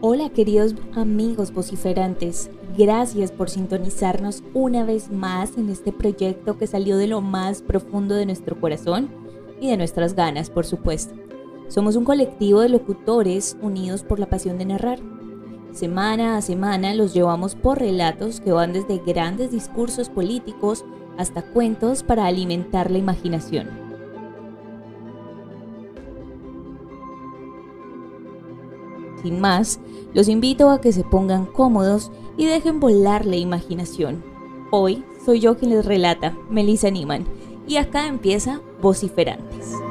Hola queridos amigos vociferantes, gracias por sintonizarnos una vez más en este proyecto que salió de lo más profundo de nuestro corazón y de nuestras ganas, por supuesto. Somos un colectivo de locutores unidos por la pasión de narrar. Semana a semana los llevamos por relatos que van desde grandes discursos políticos hasta cuentos para alimentar la imaginación. Sin más, los invito a que se pongan cómodos y dejen volar la imaginación. Hoy soy yo quien les relata, Melissa Niman, y acá empieza Vociferantes.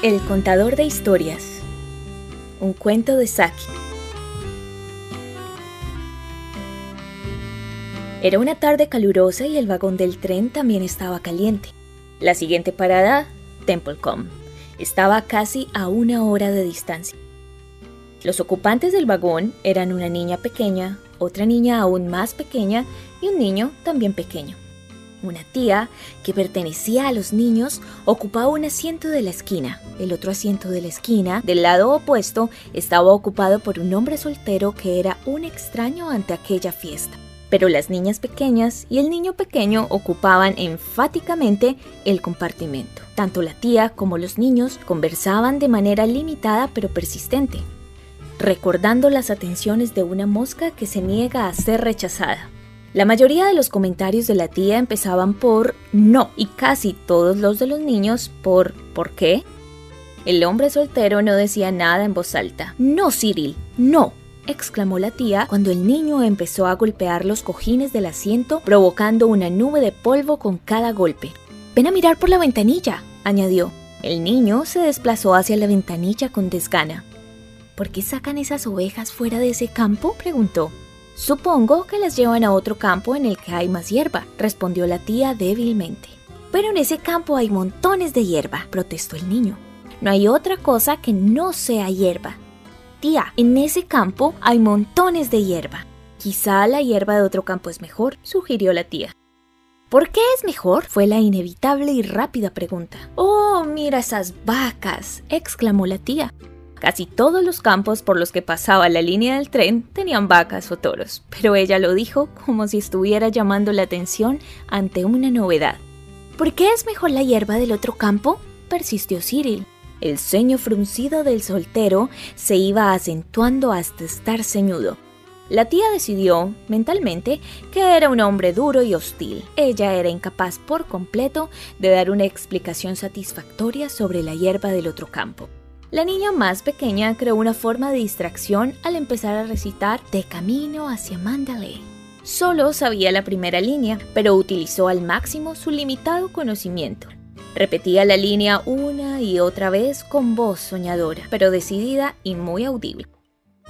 El contador de historias. Un cuento de Saki. Era una tarde calurosa y el vagón del tren también estaba caliente. La siguiente parada, Templecom, estaba casi a una hora de distancia. Los ocupantes del vagón eran una niña pequeña, otra niña aún más pequeña y un niño también pequeño. Una tía, que pertenecía a los niños, ocupaba un asiento de la esquina. El otro asiento de la esquina, del lado opuesto, estaba ocupado por un hombre soltero que era un extraño ante aquella fiesta. Pero las niñas pequeñas y el niño pequeño ocupaban enfáticamente el compartimento. Tanto la tía como los niños conversaban de manera limitada pero persistente, recordando las atenciones de una mosca que se niega a ser rechazada. La mayoría de los comentarios de la tía empezaban por no y casi todos los de los niños por ¿por qué? El hombre soltero no decía nada en voz alta. No, Cyril, no, exclamó la tía cuando el niño empezó a golpear los cojines del asiento, provocando una nube de polvo con cada golpe. Ven a mirar por la ventanilla, añadió. El niño se desplazó hacia la ventanilla con desgana. ¿Por qué sacan esas ovejas fuera de ese campo? preguntó. Supongo que las llevan a otro campo en el que hay más hierba, respondió la tía débilmente. Pero en ese campo hay montones de hierba, protestó el niño. No hay otra cosa que no sea hierba. Tía, en ese campo hay montones de hierba. Quizá la hierba de otro campo es mejor, sugirió la tía. ¿Por qué es mejor? fue la inevitable y rápida pregunta. Oh, mira esas vacas, exclamó la tía. Casi todos los campos por los que pasaba la línea del tren tenían vacas o toros, pero ella lo dijo como si estuviera llamando la atención ante una novedad. ¿Por qué es mejor la hierba del otro campo? persistió Cyril. El ceño fruncido del soltero se iba acentuando hasta estar ceñudo. La tía decidió, mentalmente, que era un hombre duro y hostil. Ella era incapaz por completo de dar una explicación satisfactoria sobre la hierba del otro campo. La niña más pequeña creó una forma de distracción al empezar a recitar De camino hacia Mandalay. Solo sabía la primera línea, pero utilizó al máximo su limitado conocimiento. Repetía la línea una y otra vez con voz soñadora, pero decidida y muy audible.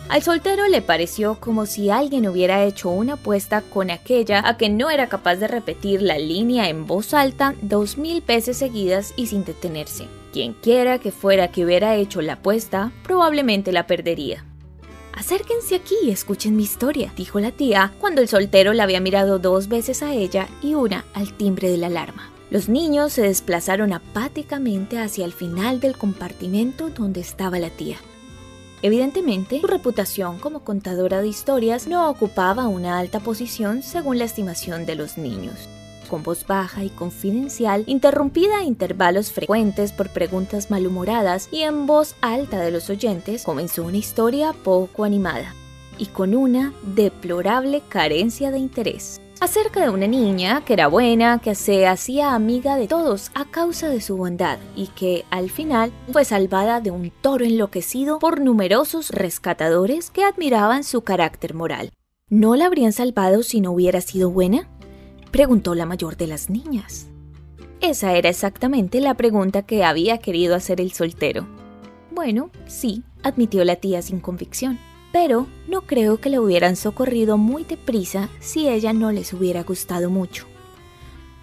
Al soltero le pareció como si alguien hubiera hecho una apuesta con aquella a que no era capaz de repetir la línea en voz alta dos mil veces seguidas y sin detenerse. Quien quiera que fuera que hubiera hecho la apuesta, probablemente la perdería. Acérquense aquí y escuchen mi historia, dijo la tía cuando el soltero la había mirado dos veces a ella y una al timbre de la alarma. Los niños se desplazaron apáticamente hacia el final del compartimento donde estaba la tía. Evidentemente, su reputación como contadora de historias no ocupaba una alta posición según la estimación de los niños con voz baja y confidencial, interrumpida a intervalos frecuentes por preguntas malhumoradas y en voz alta de los oyentes, comenzó una historia poco animada y con una deplorable carencia de interés acerca de una niña que era buena, que se hacía amiga de todos a causa de su bondad y que al final fue salvada de un toro enloquecido por numerosos rescatadores que admiraban su carácter moral. ¿No la habrían salvado si no hubiera sido buena? Preguntó la mayor de las niñas. Esa era exactamente la pregunta que había querido hacer el soltero. Bueno, sí, admitió la tía sin convicción, pero no creo que le hubieran socorrido muy deprisa si ella no les hubiera gustado mucho.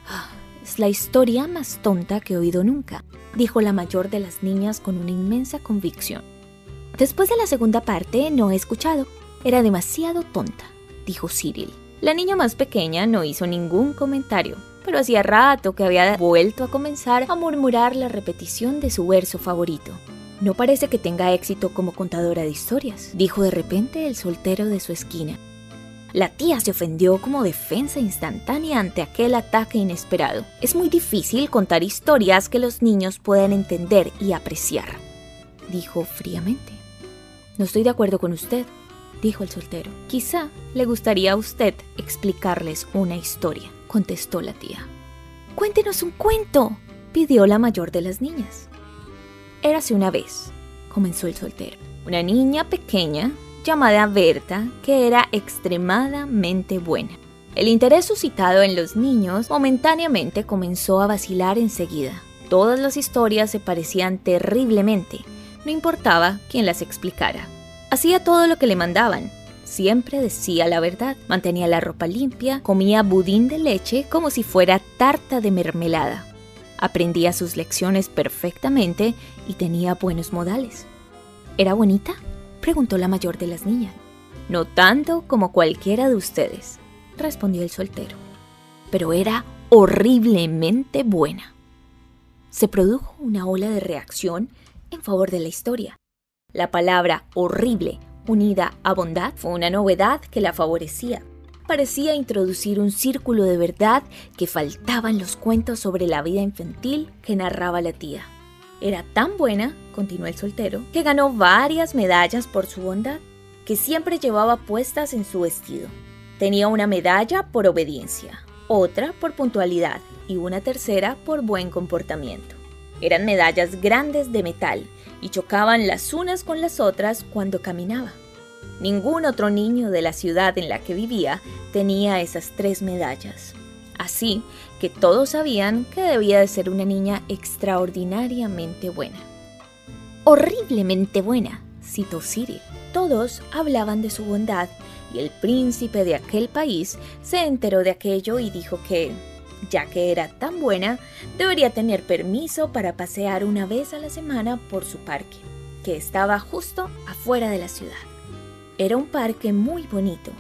Ah, Es la historia más tonta que he oído nunca, dijo la mayor de las niñas con una inmensa convicción. Después de la segunda parte no he escuchado. Era demasiado tonta, dijo Cyril. La niña más pequeña no hizo ningún comentario, pero hacía rato que había vuelto a comenzar a murmurar la repetición de su verso favorito. No parece que tenga éxito como contadora de historias, dijo de repente el soltero de su esquina. La tía se ofendió como defensa instantánea ante aquel ataque inesperado. Es muy difícil contar historias que los niños puedan entender y apreciar, dijo fríamente. No estoy de acuerdo con usted, dijo el soltero. Quizá le gustaría a usted explicarles una historia, contestó la tía. Cuéntenos un cuento, pidió la mayor de las niñas. Érase una vez, comenzó el soltero, una niña pequeña llamada Berta, que era extremadamente buena. El interés suscitado en los niños momentáneamente comenzó a vacilar enseguida. Todas las historias se parecían terriblemente, no importaba quién las explicara. Hacía todo lo que le mandaban. Siempre decía la verdad, mantenía la ropa limpia, comía budín de leche como si fuera tarta de mermelada. Aprendía sus lecciones perfectamente y tenía buenos modales. ¿Era bonita? preguntó la mayor de las niñas. No tanto como cualquiera de ustedes, respondió el soltero, pero era horriblemente buena. Se produjo una ola de reacción en favor de la historia. La palabra horrible unida a bondad fue una novedad que la favorecía. Parecía introducir un círculo de verdad que faltaba en los cuentos sobre la vida infantil que narraba la tía. Era tan buena, continuó el soltero, que ganó varias medallas por su bondad, que siempre llevaba puestas en su vestido. Tenía una medalla por obediencia, otra por puntualidad y una tercera por buen comportamiento. Eran medallas grandes de metal y chocaban las unas con las otras cuando caminaba. Ningún otro niño de la ciudad en la que vivía tenía esas tres medallas. Así que todos sabían que debía de ser una niña extraordinariamente buena. Horriblemente buena, citó Cyril. Todos hablaban de su bondad y el príncipe de aquel país se enteró de aquello y dijo que, ya que era tan buena, debería tener permiso para pasear una vez a la semana por su parque, que estaba justo afuera de la ciudad. Era un parque muy bonito,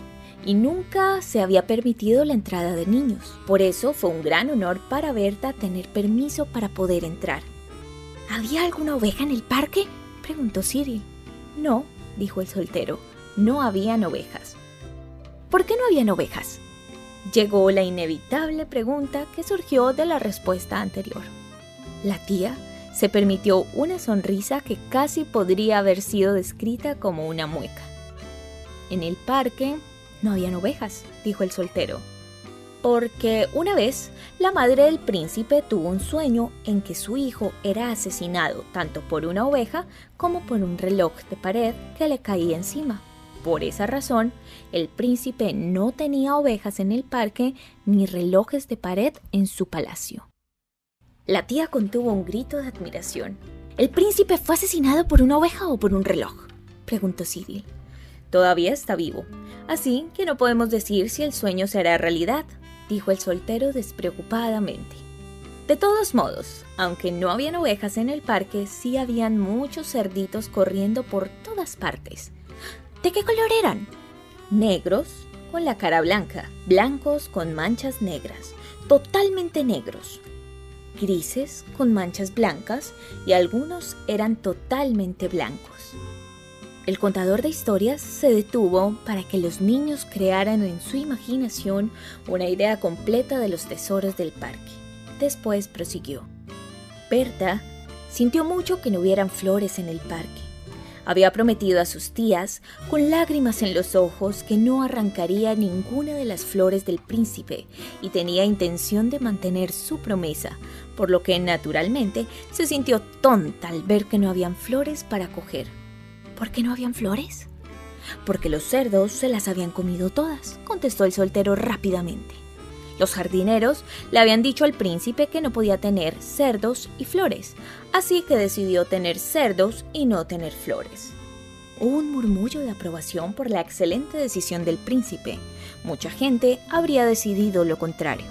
y nunca se había permitido la entrada de niños. Por eso fue un gran honor para Berta tener permiso para poder entrar. ¿Había alguna oveja en el parque? preguntó Cyril. No, dijo el soltero, no habían ovejas. ¿Por qué no habían ovejas? Llegó la inevitable pregunta que surgió de la respuesta anterior. La tía se permitió una sonrisa que casi podría haber sido descrita como una mueca. En el parque no habían ovejas, dijo el soltero. Porque una vez la madre del príncipe tuvo un sueño en que su hijo era asesinado tanto por una oveja como por un reloj de pared que le caía encima. Por esa razón, el príncipe no tenía ovejas en el parque ni relojes de pared en su palacio. La tía contuvo un grito de admiración. ¿El príncipe fue asesinado por una oveja o por un reloj? preguntó Cyril. Todavía está vivo, así que no podemos decir si el sueño será realidad, dijo el soltero despreocupadamente. De todos modos, aunque no habían ovejas en el parque, sí habían muchos cerditos corriendo por todas partes. ¿De qué color eran? Negros, con la cara blanca, blancos con manchas negras, totalmente negros, grises con manchas blancas y algunos eran totalmente blancos. El contador de historias se detuvo para que los niños crearan en su imaginación una idea completa de los tesoros del parque. Después prosiguió. Berta sintió mucho que no hubieran flores en el parque. Había prometido a sus tías, con lágrimas en los ojos, que no arrancaría ninguna de las flores del príncipe y tenía intención de mantener su promesa, por lo que naturalmente se sintió tonta al ver que no habían flores para coger. ¿Por qué no habían flores? Porque los cerdos se las habían comido todas, contestó el soltero rápidamente. Los jardineros le habían dicho al príncipe que no podía tener cerdos y flores, así que decidió tener cerdos y no tener flores. Hubo un murmullo de aprobación por la excelente decisión del príncipe. Mucha gente habría decidido lo contrario.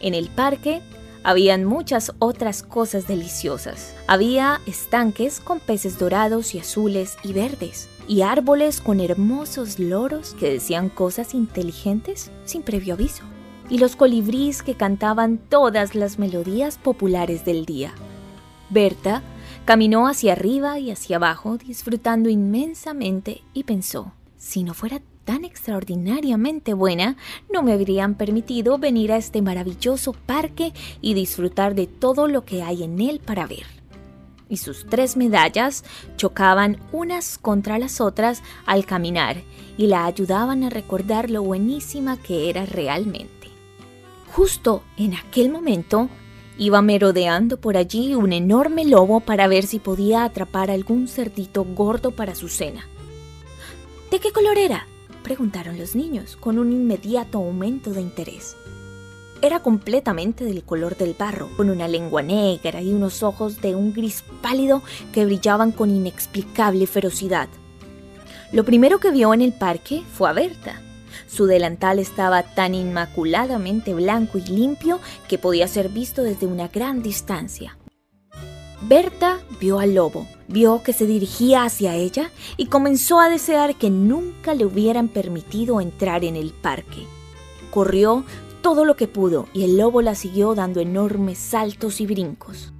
En el parque habían muchas otras cosas deliciosas. Había estanques con peces dorados y azules y verdes, y árboles con hermosos loros que decían cosas inteligentes sin previo aviso, y los colibríes que cantaban todas las melodías populares del día. Berta caminó hacia arriba y hacia abajo disfrutando inmensamente y pensó, si no fuera tan extraordinariamente buena, no me habrían permitido venir a este maravilloso parque y disfrutar de todo lo que hay en él para ver. Y sus tres medallas chocaban unas contra las otras al caminar y la ayudaban a recordar lo buenísima que era realmente. Justo en aquel momento, iba merodeando por allí un enorme lobo para ver si podía atrapar algún cerdito gordo para su cena. ¿De qué color era? preguntaron los niños, con un inmediato aumento de interés. Era completamente del color del barro, con una lengua negra y unos ojos de un gris pálido que brillaban con inexplicable ferocidad. Lo primero que vio en el parque fue a Berta. Su delantal estaba tan inmaculadamente blanco y limpio que podía ser visto desde una gran distancia. Berta vio al lobo, vio que se dirigía hacia ella y comenzó a desear que nunca le hubieran permitido entrar en el parque. Corrió todo lo que pudo y el lobo la siguió dando enormes saltos y brincos.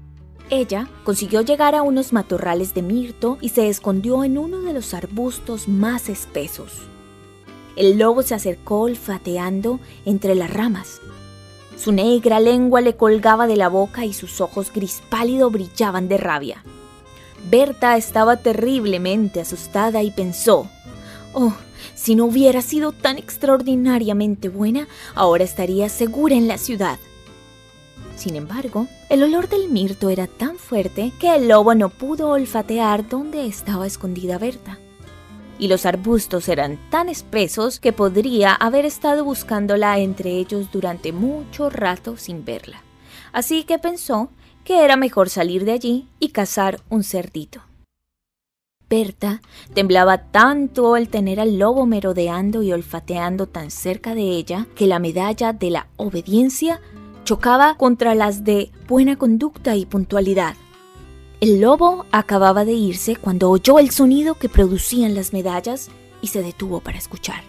Ella consiguió llegar a unos matorrales de mirto y se escondió en uno de los arbustos más espesos. El lobo se acercó olfateando entre las ramas su negra lengua le colgaba de la boca y sus ojos gris pálido brillaban de rabia. Berta estaba terriblemente asustada y pensó, Oh, si no hubiera sido tan extraordinariamente buena, ahora estaría segura en la ciudad. Sin embargo, el olor del mirto era tan fuerte que el lobo no pudo olfatear dónde estaba escondida Berta y los arbustos eran tan espesos que podría haber estado buscándola entre ellos durante mucho rato sin verla. Así que pensó que era mejor salir de allí y cazar un cerdito. Berta temblaba tanto al tener al lobo merodeando y olfateando tan cerca de ella que la medalla de la obediencia chocaba contra las de buena conducta y puntualidad. El lobo acababa de irse cuando oyó el sonido que producían las medallas y se detuvo para escuchar.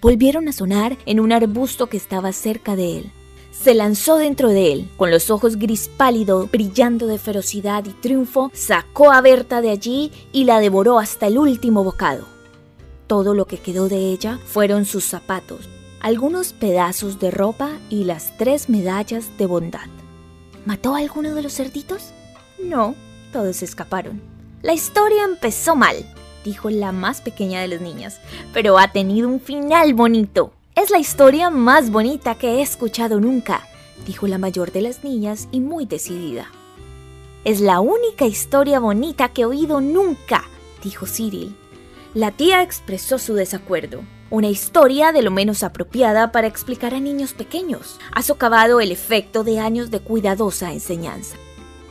Volvieron a sonar en un arbusto que estaba cerca de él. Se lanzó dentro de él, con los ojos gris pálido, brillando de ferocidad y triunfo, sacó a Berta de allí y la devoró hasta el último bocado. Todo lo que quedó de ella fueron sus zapatos, algunos pedazos de ropa y las tres medallas de bondad. ¿Mató a alguno de los cerditos? No, todos escaparon. La historia empezó mal, dijo la más pequeña de las niñas, pero ha tenido un final bonito. Es la historia más bonita que he escuchado nunca, dijo la mayor de las niñas y muy decidida. Es la única historia bonita que he oído nunca, dijo Cyril. La tía expresó su desacuerdo. Una historia de lo menos apropiada para explicar a niños pequeños. Ha socavado el efecto de años de cuidadosa enseñanza.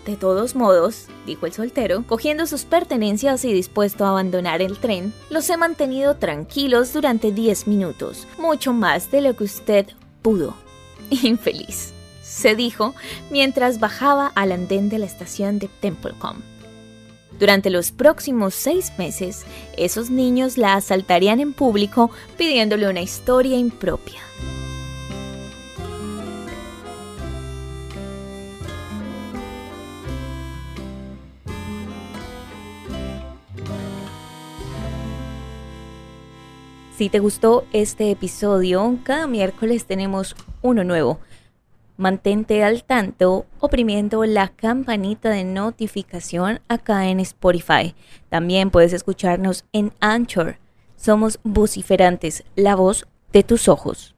De todos modos, dijo el soltero, cogiendo sus pertenencias y dispuesto a abandonar el tren, los he mantenido tranquilos durante 10 minutos, mucho más de lo que usted pudo. Infeliz, se dijo mientras bajaba al andén de la estación de Templecom. Durante los próximos seis meses, esos niños la asaltarían en público pidiéndole una historia impropia. Si te gustó este episodio, cada miércoles tenemos uno nuevo. Mantente al tanto oprimiendo la campanita de notificación acá en Spotify. También puedes escucharnos en Anchor. Somos vociferantes, la voz de tus ojos.